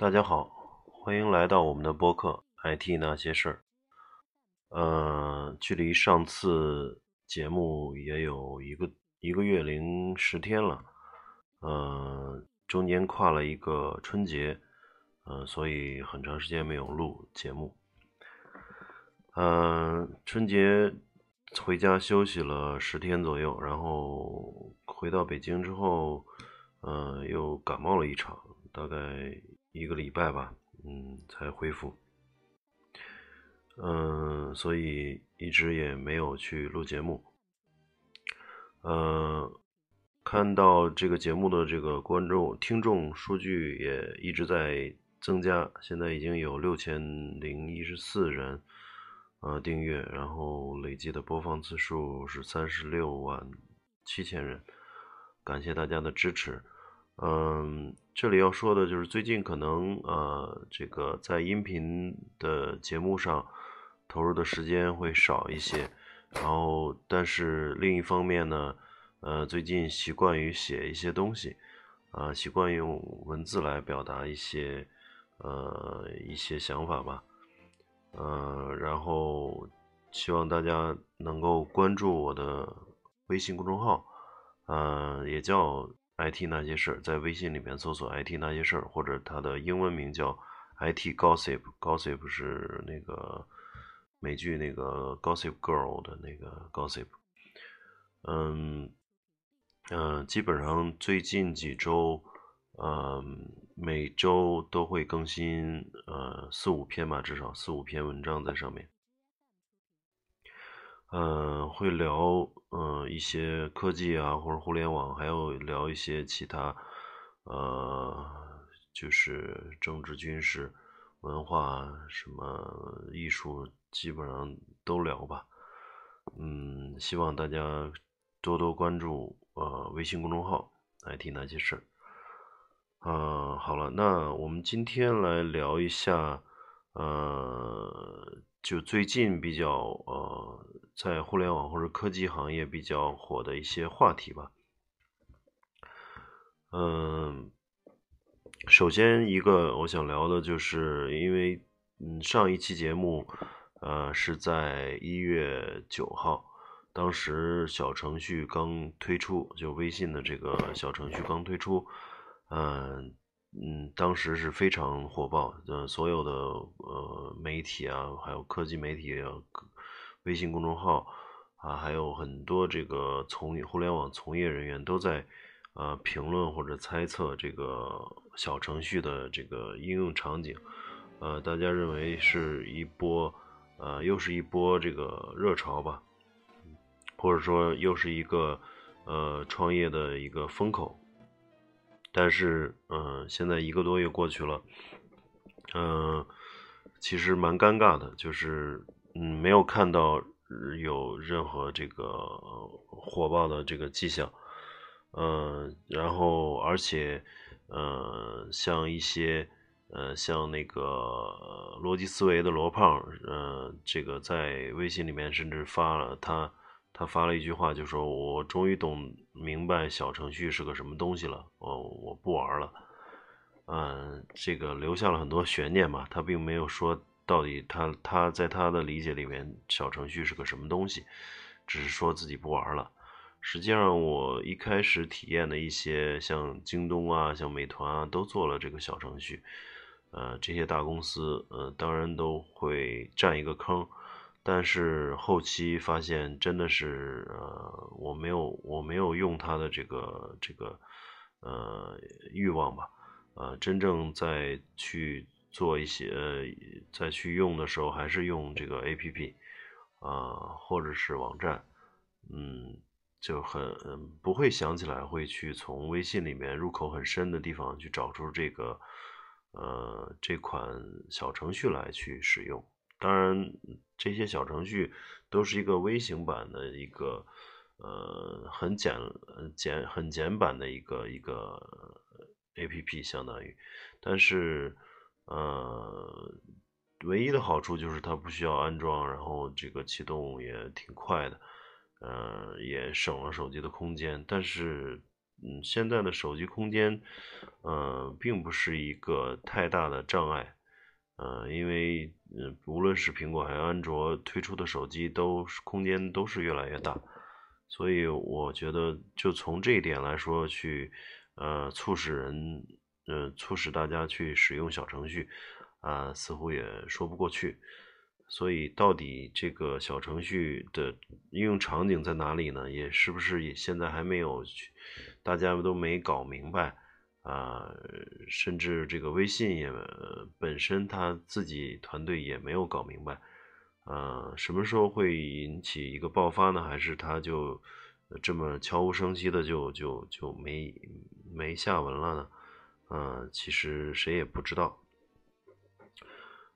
大家好，欢迎来到我们的播客《IT 那些事儿》。呃，距离上次节目也有一个一个月零十天了，呃，中间跨了一个春节，呃，所以很长时间没有录节目。嗯，春节回家休息了十天左右，然后回到北京之后，呃，又感冒了一场，大概一个礼拜吧，嗯，才恢复。嗯，所以一直也没有去录节目。呃，看到这个节目的这个观众、听众数据也一直在增加，现在已经有六千零一十四人呃订阅，然后累计的播放次数是三十六万七千人，感谢大家的支持。嗯，这里要说的就是最近可能呃这个在音频的节目上。投入的时间会少一些，然后但是另一方面呢，呃，最近习惯于写一些东西，啊，习惯用文字来表达一些呃一些想法吧，呃，然后希望大家能够关注我的微信公众号，呃，也叫 IT 那些事儿，在微信里面搜索 IT 那些事儿，或者它的英文名叫 IT Gossip，Gossip 是那个。美剧那个《Gossip Girl》的那个 Gossip，嗯嗯，基本上最近几周，嗯，每周都会更新呃四五篇吧，至少四五篇文章在上面。嗯，会聊嗯一些科技啊或者互联网，还有聊一些其他呃就是政治、军事、文化什么艺术。基本上都聊吧，嗯，希望大家多多关注呃微信公众号，IT 那些事儿。啊，好了，那我们今天来聊一下，呃，就最近比较呃在互联网或者科技行业比较火的一些话题吧。嗯，首先一个我想聊的就是，因为嗯上一期节目。呃，是在一月九号，当时小程序刚推出，就微信的这个小程序刚推出，嗯嗯，当时是非常火爆，呃，所有的呃媒体啊，还有科技媒体啊，微信公众号啊，还有很多这个从互联网从业人员都在呃评论或者猜测这个小程序的这个应用场景，呃，大家认为是一波。呃，又是一波这个热潮吧，或者说又是一个呃创业的一个风口。但是，嗯，现在一个多月过去了，嗯，其实蛮尴尬的，就是嗯，没有看到有任何这个火爆的这个迹象，嗯，然后而且，呃，像一些。呃，像那个逻辑思维的罗胖，呃，这个在微信里面甚至发了他，他发了一句话，就说我终于懂明白小程序是个什么东西了，我我不玩了，嗯，这个留下了很多悬念嘛，他并没有说到底他他在他的理解里面小程序是个什么东西，只是说自己不玩了。实际上，我一开始体验的一些像京东啊、像美团啊，都做了这个小程序。呃，这些大公司，呃，当然都会占一个坑，但是后期发现真的是，呃，我没有，我没有用它的这个这个，呃，欲望吧，呃，真正在去做一些，呃，再去用的时候，还是用这个 A P P，啊，或者是网站，嗯，就很不会想起来会去从微信里面入口很深的地方去找出这个。呃，这款小程序来去使用，当然这些小程序都是一个微型版的一个，呃，很简简很简版的一个一个 A P P 相当于，但是呃，唯一的好处就是它不需要安装，然后这个启动也挺快的，呃，也省了手机的空间，但是嗯，现在的手机空间，呃，并不是一个太大的障碍，呃，因为嗯，无论是苹果还是安卓推出的手机，都空间都是越来越大，所以我觉得就从这一点来说，去呃促使人，呃促使大家去使用小程序，啊，似乎也说不过去。所以，到底这个小程序的应用场景在哪里呢？也是不是也现在还没有，大家都没搞明白啊？甚至这个微信也本身他自己团队也没有搞明白，啊，什么时候会引起一个爆发呢？还是他就这么悄无声息的就就就没没下文了呢？嗯，其实谁也不知道。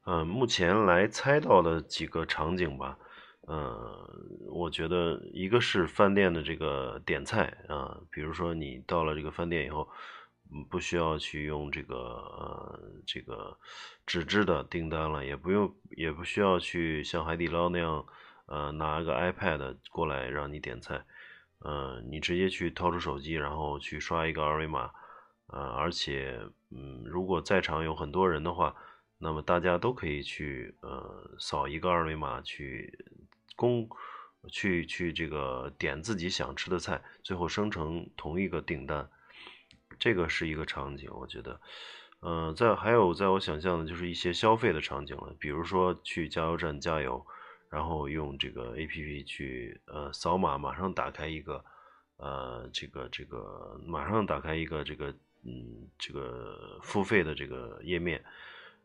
嗯，目前来猜到的几个场景吧，呃，我觉得一个是饭店的这个点菜啊，比如说你到了这个饭店以后，不需要去用这个呃这个纸质的订单了，也不用也不需要去像海底捞那样，呃拿个 iPad 过来让你点菜，呃，你直接去掏出手机，然后去刷一个二维码，呃，而且嗯，如果在场有很多人的话。那么大家都可以去呃扫一个二维码去公去去这个点自己想吃的菜，最后生成同一个订单，这个是一个场景，我觉得，呃，在还有在我想象的就是一些消费的场景了，比如说去加油站加油，然后用这个 A P P 去呃扫码，马上打开一个呃这个这个马上打开一个这个嗯这个付费的这个页面。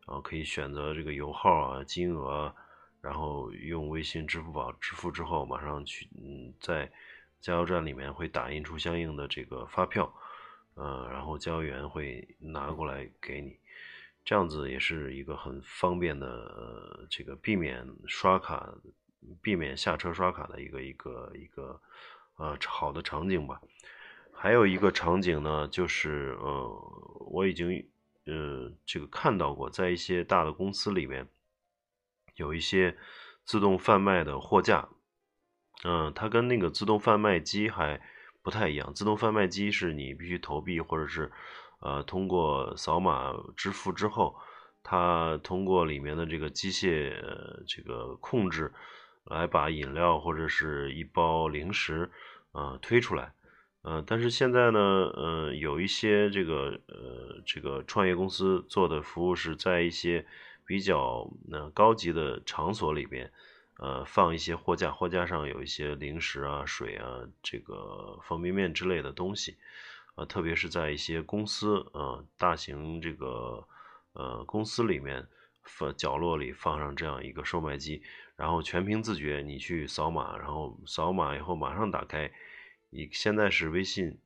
然后可以选择这个油耗啊、金额，然后用微信、支付宝支付之后，马上去嗯，在加油站里面会打印出相应的这个发票，呃，然后交易员会拿过来给你，这样子也是一个很方便的这个避免刷卡、避免下车刷卡的一个一个一个呃好的场景吧。还有一个场景呢，就是呃，我已经。呃，这个看到过，在一些大的公司里面，有一些自动贩卖的货架，嗯，它跟那个自动贩卖机还不太一样。自动贩卖机是你必须投币，或者是呃通过扫码支付之后，它通过里面的这个机械这个控制，来把饮料或者是一包零食啊推出来。呃，但是现在呢，呃，有一些这个呃这个创业公司做的服务是在一些比较呃高级的场所里边，呃，放一些货架，货架上有一些零食啊、水啊、这个方便面之类的东西，呃，特别是在一些公司呃大型这个呃公司里面，放角落里放上这样一个售卖机，然后全凭自觉，你去扫码，然后扫码以后马上打开。你现在是微信，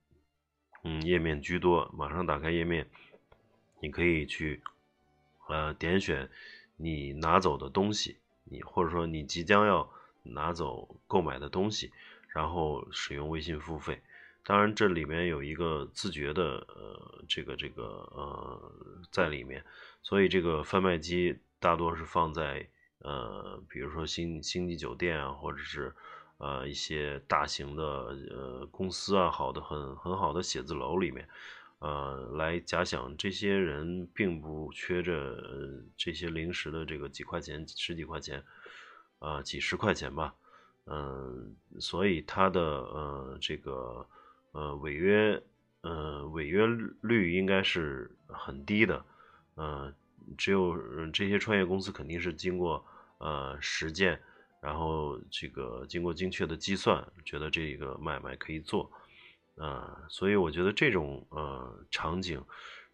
嗯，页面居多。马上打开页面，你可以去，呃，点选你拿走的东西，你或者说你即将要拿走购买的东西，然后使用微信付费。当然，这里面有一个自觉的，呃，这个这个呃，在里面。所以这个贩卖机大多是放在，呃，比如说星星级酒店啊，或者是。呃，一些大型的呃公司啊，好的很很好的写字楼里面，呃，来假想这些人并不缺着这些零食的这个几块钱、十几块钱，啊，几十块钱吧，嗯，所以他的呃这个呃违约呃违约率应该是很低的，呃，只有这些创业公司肯定是经过呃实践。然后这个经过精确的计算，觉得这个买卖可以做，啊，所以我觉得这种呃场景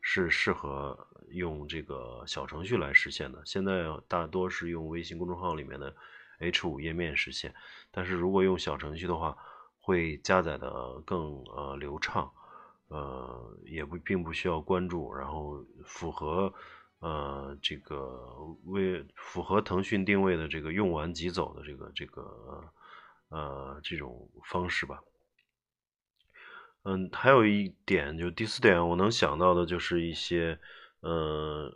是适合用这个小程序来实现的。现在大多是用微信公众号里面的 H 五页面实现，但是如果用小程序的话，会加载的更呃流畅，呃，也不并不需要关注，然后符合。呃，这个为符合腾讯定位的这个用完即走的这个这个呃这种方式吧。嗯，还有一点，就第四点，我能想到的就是一些呃，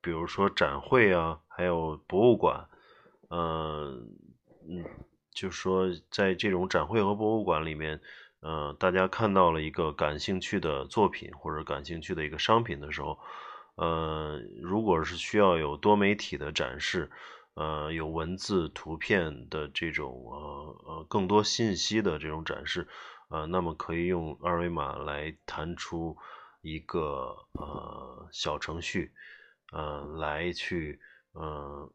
比如说展会啊，还有博物馆，嗯嗯，就说在这种展会和博物馆里面，呃，大家看到了一个感兴趣的作品或者感兴趣的一个商品的时候，呃，如果是需要有多媒体的展示，呃，有文字、图片的这种呃呃更多信息的这种展示，呃，那么可以用二维码来弹出一个呃小程序，呃，来去呃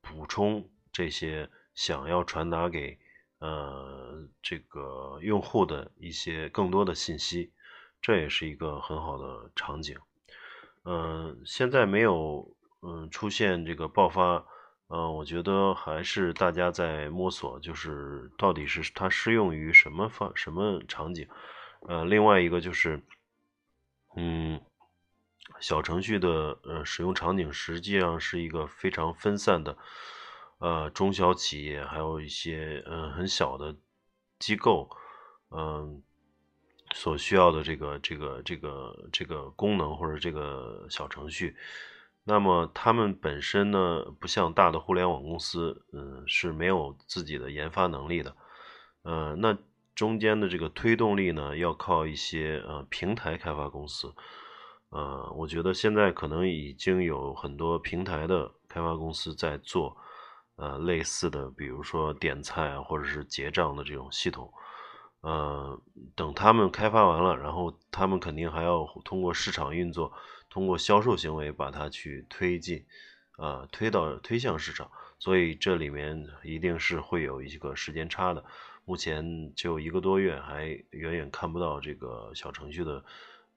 补充这些想要传达给。呃，这个用户的一些更多的信息，这也是一个很好的场景。嗯，现在没有嗯出现这个爆发，嗯，我觉得还是大家在摸索，就是到底是它适用于什么方什么场景。呃，另外一个就是，嗯，小程序的呃使用场景实际上是一个非常分散的。呃，中小企业还有一些嗯很小的机构，嗯，所需要的这个这个这个这个功能或者这个小程序，那么他们本身呢，不像大的互联网公司，嗯，是没有自己的研发能力的，呃，那中间的这个推动力呢，要靠一些呃平台开发公司，呃，我觉得现在可能已经有很多平台的开发公司在做。呃，类似的，比如说点菜，或者是结账的这种系统，呃，等他们开发完了，然后他们肯定还要通过市场运作，通过销售行为把它去推进，啊，推到推向市场，所以这里面一定是会有一个时间差的。目前就一个多月，还远远看不到这个小程序的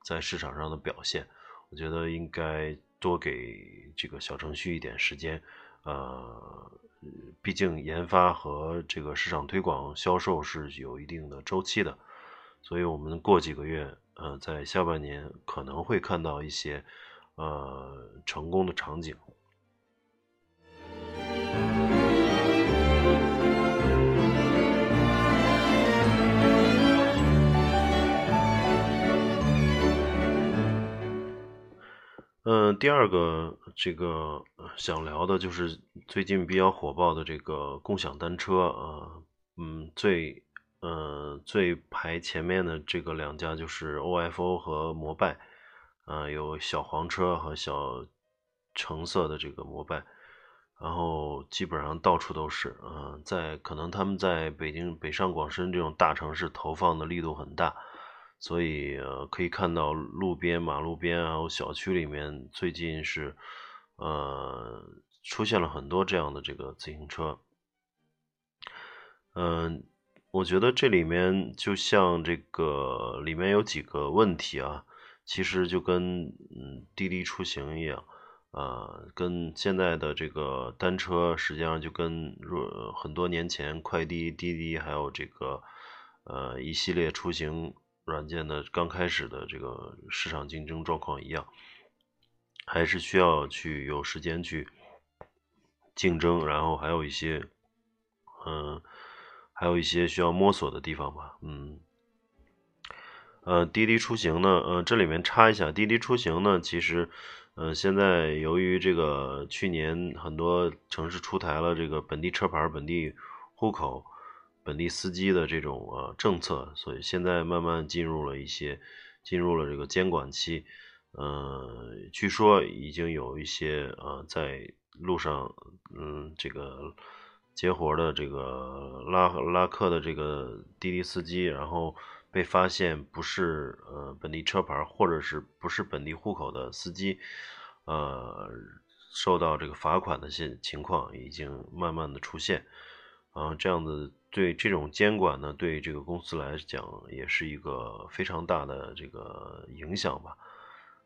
在市场上的表现。我觉得应该多给这个小程序一点时间，呃。毕竟研发和这个市场推广、销售是有一定的周期的，所以我们过几个月，呃，在下半年可能会看到一些呃成功的场景。嗯，第二个这个想聊的就是最近比较火爆的这个共享单车啊，嗯，最呃最排前面的这个两家就是 OFO 和摩拜，啊，有小黄车和小橙色的这个摩拜，然后基本上到处都是，嗯，在可能他们在北京北上广深这种大城市投放的力度很大。所以呃，可以看到路边、马路边还有小区里面，最近是呃出现了很多这样的这个自行车。嗯，我觉得这里面就像这个里面有几个问题啊，其实就跟嗯滴滴出行一样，啊，跟现在的这个单车实际上就跟若很多年前快滴、滴滴还有这个呃一系列出行。软件的刚开始的这个市场竞争状况一样，还是需要去有时间去竞争，然后还有一些，嗯，还有一些需要摸索的地方吧，嗯，呃，滴滴出行呢，呃，这里面插一下，滴滴出行呢，其实，呃，现在由于这个去年很多城市出台了这个本地车牌、本地户口。本地司机的这种呃政策，所以现在慢慢进入了一些进入了这个监管期，呃，据说已经有一些呃在路上嗯这个接活的这个拉拉客的这个滴滴司机，然后被发现不是呃本地车牌或者是不是本地户口的司机，呃受到这个罚款的现情况已经慢慢的出现，啊这样子。对这种监管呢，对这个公司来讲也是一个非常大的这个影响吧。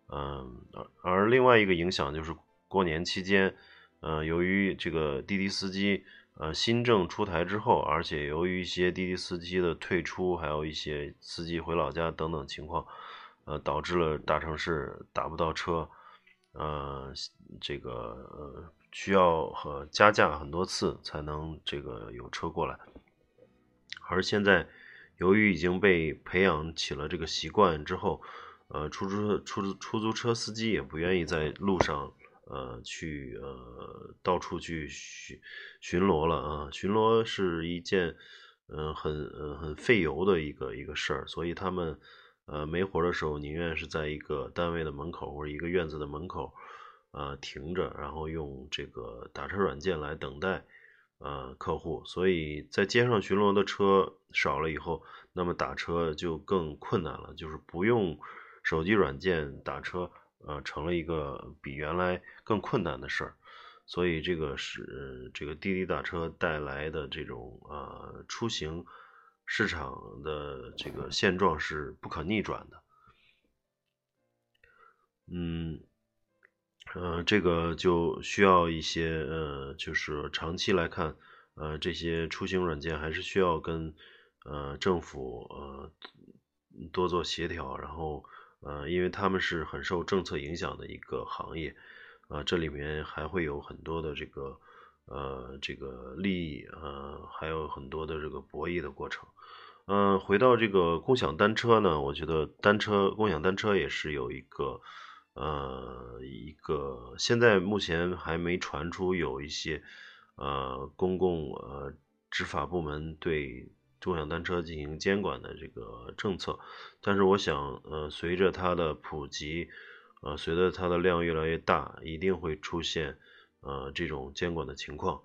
嗯，而而另外一个影响就是过年期间，呃，由于这个滴滴司机呃新政出台之后，而且由于一些滴滴司机的退出，还有一些司机回老家等等情况，呃，导致了大城市打不到车，呃，这个呃需要和加价很多次才能这个有车过来。而现在，由于已经被培养起了这个习惯之后，呃，出租出租出租车司机也不愿意在路上，呃，去呃到处去巡巡逻了啊。巡逻是一件，嗯，很呃很费油的一个一个事儿，所以他们呃没活的时候，宁愿是在一个单位的门口或者一个院子的门口啊停着，然后用这个打车软件来等待呃客户。所以在街上巡逻的车少了以后，那么打车就更困难了，就是不用手机软件打车，呃，成了一个比原来更困难的事儿。所以这个是这个滴滴打车带来的这种呃出行市场的这个现状是不可逆转的。嗯，呃，这个就需要一些呃，就是长期来看，呃，这些出行软件还是需要跟呃政府呃多做协调，然后呃，因为他们是很受政策影响的一个行业。啊，这里面还会有很多的这个，呃，这个利益，呃，还有很多的这个博弈的过程。嗯，回到这个共享单车呢，我觉得单车共享单车也是有一个，呃，一个现在目前还没传出有一些，呃，公共呃执法部门对共享单车进行监管的这个政策。但是我想，呃，随着它的普及。呃，随着它的量越来越大，一定会出现呃这种监管的情况，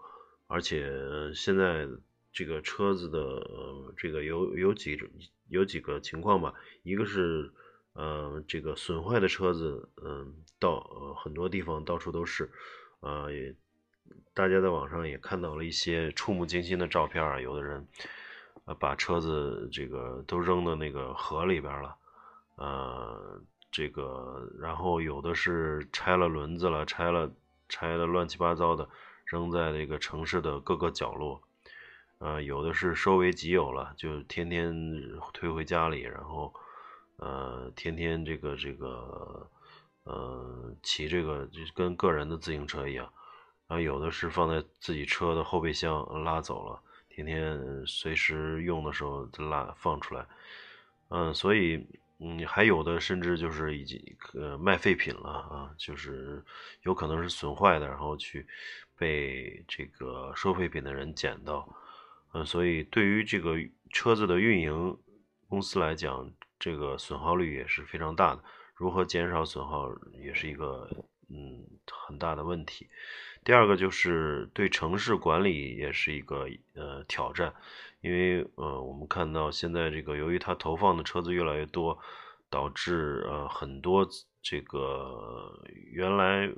而且现在这个车子的呃这个有有几种有几个情况吧，一个是呃这个损坏的车子，嗯，到呃很多地方到处都是，呃也大家在网上也看到了一些触目惊心的照片啊，有的人呃把车子这个都扔到那个河里边了，呃。这个，然后有的是拆了轮子了，拆了拆的乱七八糟的，扔在这个城市的各个角落，呃，有的是收为己有了，就天天推回家里，然后呃，天天这个这个呃骑这个就跟个人的自行车一样，然后有的是放在自己车的后备箱拉走了，天天随时用的时候就拉放出来，嗯，所以。嗯，还有的甚至就是已经呃卖废品了啊，就是有可能是损坏的，然后去被这个收废品的人捡到，嗯，所以对于这个车子的运营公司来讲，这个损耗率也是非常大的。如何减少损耗也是一个嗯很大的问题。第二个就是对城市管理也是一个呃挑战。因为呃，我们看到现在这个，由于它投放的车子越来越多，导致呃很多这个原来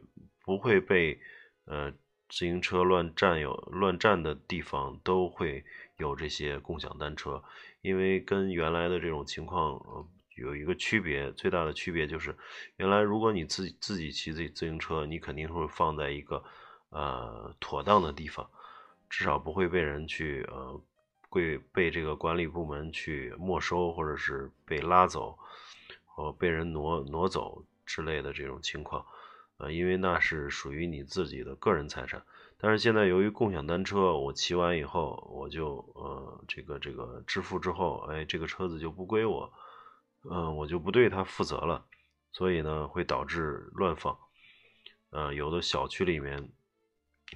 不会被呃自行车乱占有、乱占的地方，都会有这些共享单车。因为跟原来的这种情况呃有一个区别，最大的区别就是，原来如果你自己自己骑自自行车，你肯定会放在一个呃妥当的地方，至少不会被人去呃。会被这个管理部门去没收，或者是被拉走，或被人挪挪走之类的这种情况，呃，因为那是属于你自己的个人财产。但是现在由于共享单车，我骑完以后，我就呃这个这个支付之后，哎，这个车子就不归我，嗯，我就不对它负责了，所以呢，会导致乱放，呃，有的小区里面，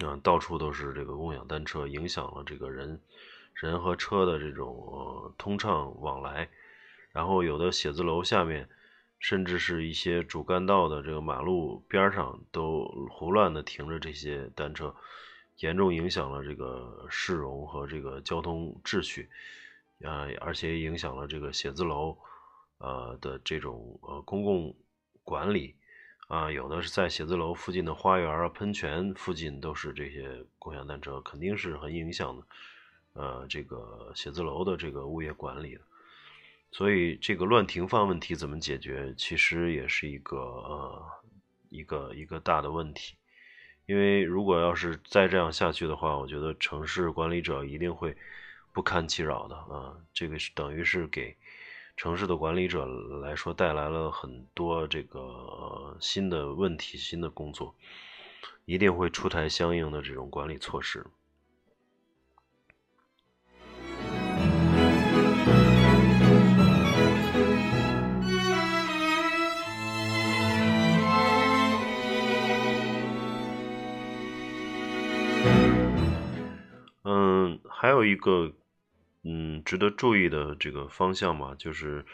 嗯，到处都是这个共享单车，影响了这个人。人和车的这种通畅往来，然后有的写字楼下面，甚至是一些主干道的这个马路边上，都胡乱的停着这些单车，严重影响了这个市容和这个交通秩序，啊，而且影响了这个写字楼，呃的这种呃公共管理，啊，有的是在写字楼附近的花园啊、喷泉附近都是这些共享单车，肯定是很影响的。呃，这个写字楼的这个物业管理的，所以这个乱停放问题怎么解决，其实也是一个呃一个一个大的问题。因为如果要是再这样下去的话，我觉得城市管理者一定会不堪其扰的啊。这个是等于是给城市的管理者来说带来了很多这个新的问题、新的工作，一定会出台相应的这种管理措施。嗯还有一个嗯值得注意的这个方向嘛，就是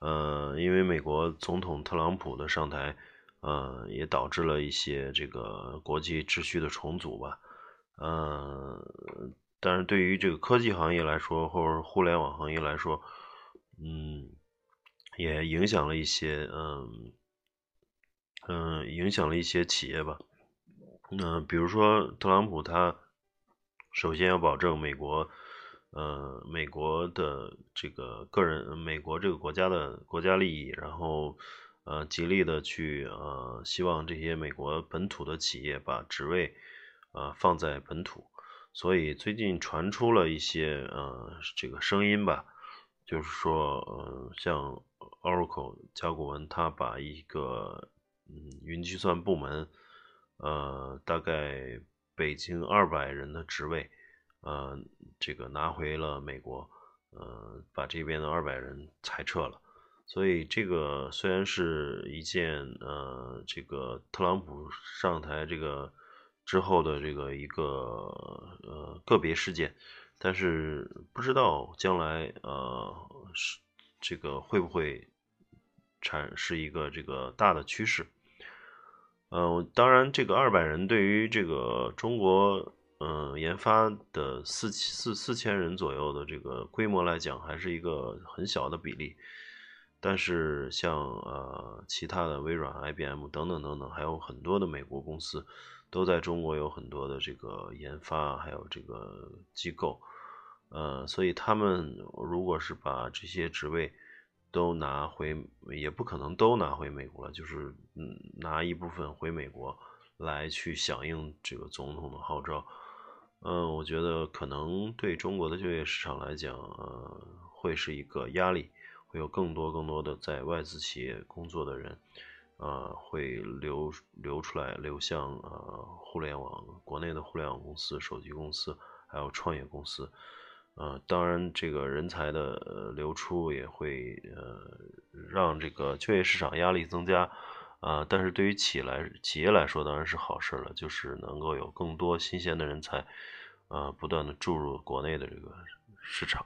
呃，因为美国总统特朗普的上台，呃，也导致了一些这个国际秩序的重组吧，呃，但是对于这个科技行业来说，或者互联网行业来说，嗯，也影响了一些，嗯嗯，影响了一些企业吧，嗯，比如说特朗普他首先要保证美国。呃，美国的这个个人，美国这个国家的国家利益，然后呃，极力的去呃，希望这些美国本土的企业把职位呃放在本土，所以最近传出了一些呃这个声音吧，就是说呃，像 Oracle 甲骨文，它把一个嗯云计算部门呃大概北京二百人的职位。呃，这个拿回了美国，呃，把这边的二百人裁撤了，所以这个虽然是一件呃，这个特朗普上台这个之后的这个一个呃个别事件，但是不知道将来呃是这个会不会产是一个这个大的趋势。嗯，当然，这个二百人对于这个中国。嗯，研发的四四四千人左右的这个规模来讲，还是一个很小的比例。但是像呃其他的微软、IBM 等等等等，还有很多的美国公司，都在中国有很多的这个研发，还有这个机构。呃，所以他们如果是把这些职位都拿回，也不可能都拿回美国了，就是嗯拿一部分回美国来去响应这个总统的号召。嗯，我觉得可能对中国的就业市场来讲，呃，会是一个压力，会有更多更多的在外资企业工作的人，呃，会流流出来，流向呃互联网，国内的互联网公司、手机公司，还有创业公司，呃，当然这个人才的流出也会呃让这个就业市场压力增加。啊，但是对于企业来企业来说当然是好事了，就是能够有更多新鲜的人才，呃，不断的注入国内的这个市场。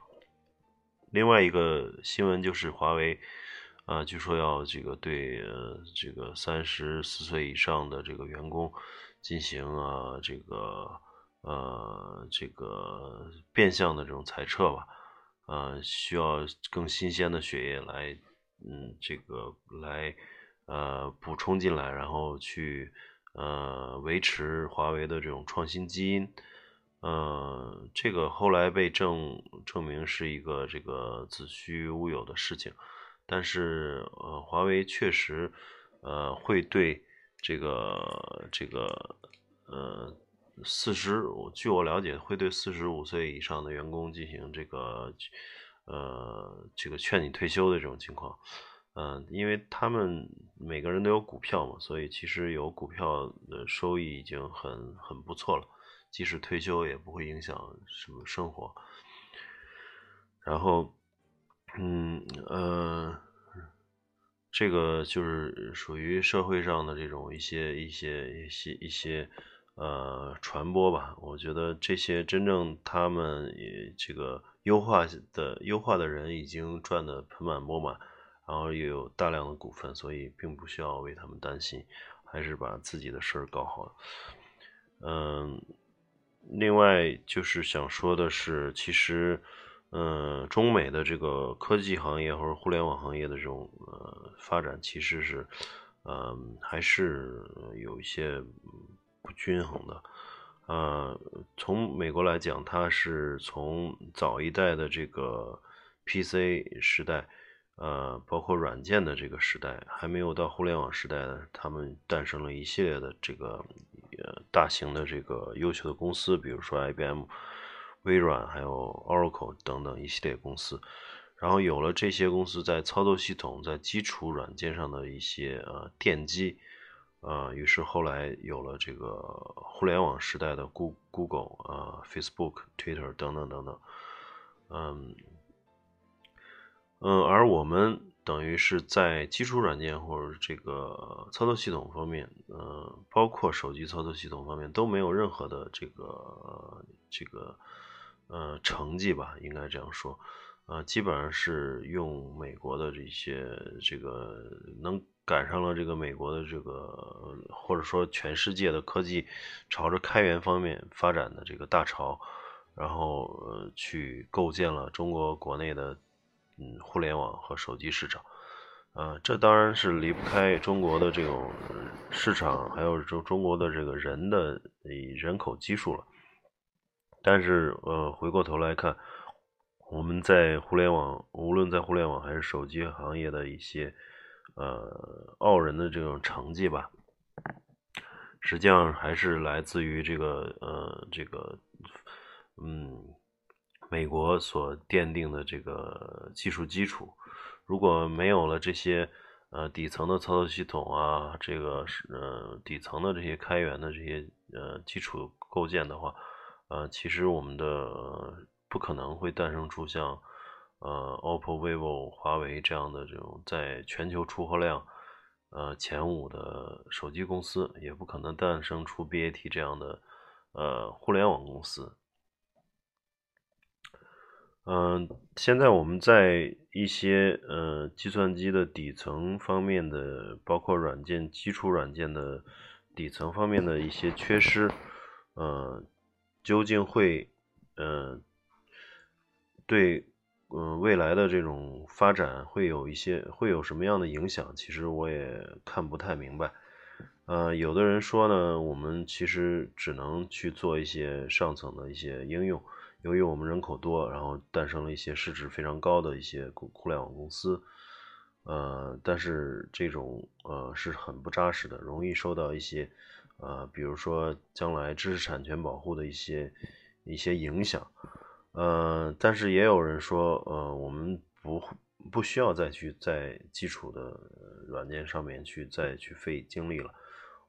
另外一个新闻就是华为，啊，据说要这个对这个三十四岁以上的这个员工进行啊这个呃这个变相的这种裁撤吧，呃，需要更新鲜的血液来，嗯，这个来。呃，补充进来，然后去呃维持华为的这种创新基因，呃，这个后来被证证明是一个这个子虚乌有的事情，但是呃，华为确实呃会对这个这个呃四十，据我了解，会对四十五岁以上的员工进行这个呃这个劝你退休的这种情况。嗯，因为他们每个人都有股票嘛，所以其实有股票的收益已经很很不错了，即使退休也不会影响什么生活。然后，嗯呃，这个就是属于社会上的这种一些一些一些一些呃传播吧。我觉得这些真正他们也这个优化的优化的人已经赚得盆满钵满。然后也有大量的股份，所以并不需要为他们担心，还是把自己的事儿搞好。嗯，另外就是想说的是，其实，嗯，中美的这个科技行业或者互联网行业的这种呃发展，其实是，嗯，还是有一些不均衡的。呃，从美国来讲，它是从早一代的这个 PC 时代。呃，包括软件的这个时代还没有到互联网时代呢，他们诞生了一系列的这个呃大型的这个优秀的公司，比如说 IBM、微软还有 Oracle 等等一系列公司。然后有了这些公司在操作系统、在基础软件上的一些呃奠基，呃，于是后来有了这个互联网时代的 Google 啊、Facebook、Twitter 等等等等，嗯。嗯，而我们等于是在基础软件或者这个操作系统方面，呃，包括手机操作系统方面都没有任何的这个这个呃成绩吧，应该这样说，呃，基本上是用美国的这些这个能赶上了这个美国的这个或者说全世界的科技朝着开源方面发展的这个大潮，然后呃去构建了中国国内的嗯互联网和手机市场。啊，这当然是离不开中国的这种市场，还有中中国的这个人的人口基数了。但是，呃，回过头来看，我们在互联网，无论在互联网还是手机行业的一些呃傲人的这种成绩吧，实际上还是来自于这个呃这个嗯美国所奠定的这个技术基础。如果没有了这些呃底层的操作系统啊，这个是呃底层的这些开源的这些呃基础构建的话，呃，其实我们的不可能会诞生出像呃 OPPO、vivo、华为这样的这种在全球出货量呃前五的手机公司，也不可能诞生出 BAT 这样的呃互联网公司。嗯，现在我们在一些呃计算机的底层方面的，包括软件基础软件的底层方面的一些缺失，呃，究竟会呃对嗯未来的这种发展会有一些会有什么样的影响？其实我也看不太明白。呃，有的人说呢，我们其实只能去做一些上层的一些应用。由于我们人口多，然后诞生了一些市值非常高的一些互联网公司，呃，但是这种呃是很不扎实的，容易受到一些呃，比如说将来知识产权保护的一些一些影响，呃，但是也有人说，呃，我们不不需要再去在基础的软件上面去再去费精力了，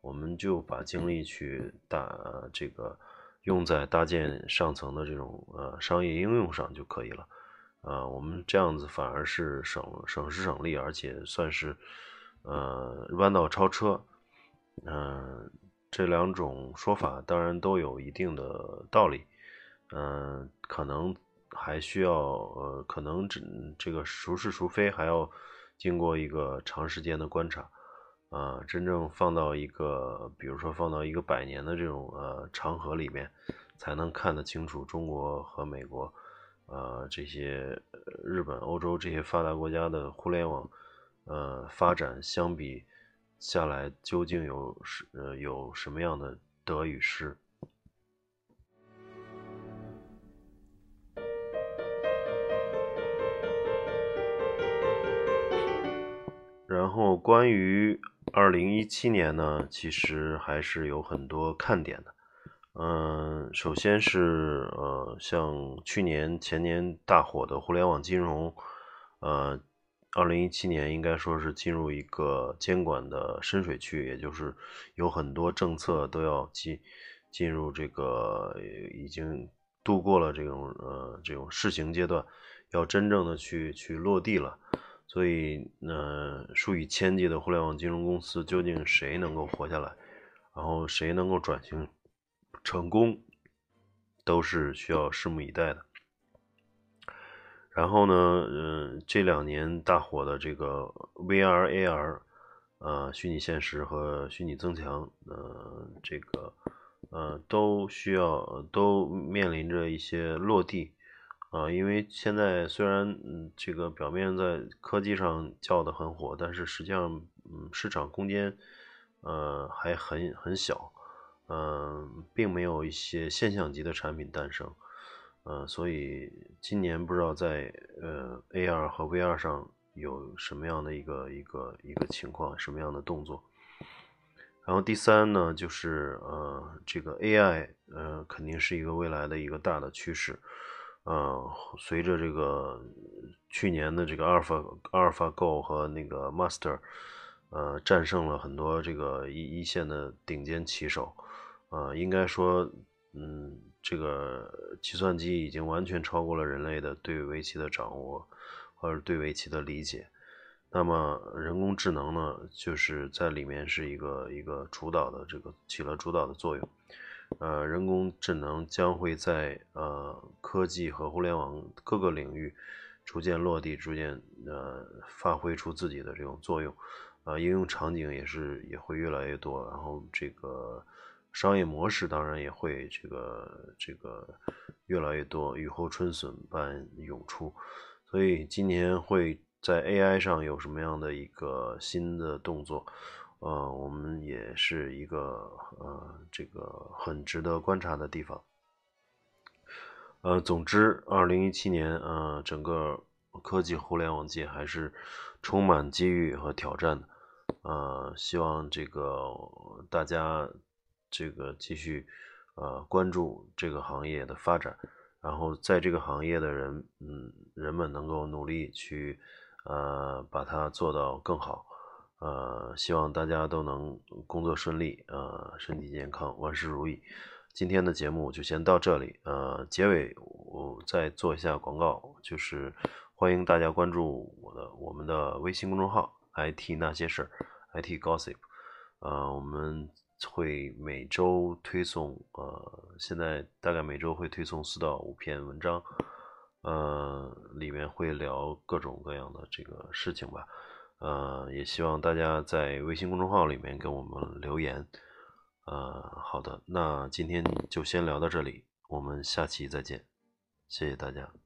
我们就把精力去打这个。用在搭建上层的这种呃商业应用上就可以了，呃，我们这样子反而是省省时省力，而且算是呃弯道超车。嗯，这两种说法当然都有一定的道理，嗯，可能还需要呃，可能这这个孰是孰非还要经过一个长时间的观察。啊，真正放到一个，比如说放到一个百年的这种呃长河里面，才能看得清楚中国和美国，呃这些日本、欧洲这些发达国家的互联网呃发展相比下来，究竟有是呃有什么样的得与失？然后关于。二零一七年呢，其实还是有很多看点的。嗯，首先是呃，像去年、前年大火的互联网金融，呃，二零一七年应该说是进入一个监管的深水区，也就是有很多政策都要进进入这个已经度过了这种呃这种试行阶段，要真正的去去落地了。所以，呃，数以千计的互联网金融公司，究竟谁能够活下来，然后谁能够转型成功，都是需要拭目以待的。然后呢，嗯，这两年大火的这个 VR、AR，呃，虚拟现实和虚拟增强，呃，这个，呃，都需要都面临着一些落地。啊，因为现在虽然嗯，这个表面在科技上叫的很火，但是实际上嗯，市场空间呃还很很小，嗯，并没有一些现象级的产品诞生，呃，所以今年不知道在呃 AR 和 VR 上有什么样的一个一个一个情况，什么样的动作。然后第三呢，就是呃，这个 AI 呃，肯定是一个未来的一个大的趋势。呃，随着这个去年的这个阿尔法阿尔法 Go 和那个 Master，呃，战胜了很多这个一一线的顶尖棋手，呃，应该说，嗯，这个计算机已经完全超过了人类的对围棋的掌握，或者对围棋的理解。那么人工智能呢，就是在里面是一个一个主导的这个起了主导的作用。呃，人工智能将会在呃科技和互联网各个领域逐渐落地，逐渐呃发挥出自己的这种作用，呃，应用场景也是也会越来越多，然后这个商业模式当然也会这个这个越来越多，雨后春笋般涌出，所以今年会在 AI 上有什么样的一个新的动作？呃，我们也是一个呃，这个很值得观察的地方。呃，总之，二零一七年，呃，整个科技互联网界还是充满机遇和挑战的。呃，希望这个大家这个继续呃关注这个行业的发展，然后在这个行业的人，嗯，人们能够努力去呃把它做到更好。呃，希望大家都能工作顺利，呃，身体健康，万事如意。今天的节目就先到这里，呃，结尾我再做一下广告，就是欢迎大家关注我的我们的微信公众号 “IT 那些事儿 ”，IT Gossip，呃，我们会每周推送，呃，现在大概每周会推送四到五篇文章，呃，里面会聊各种各样的这个事情吧。呃，也希望大家在微信公众号里面给我们留言。呃，好的，那今天就先聊到这里，我们下期再见，谢谢大家。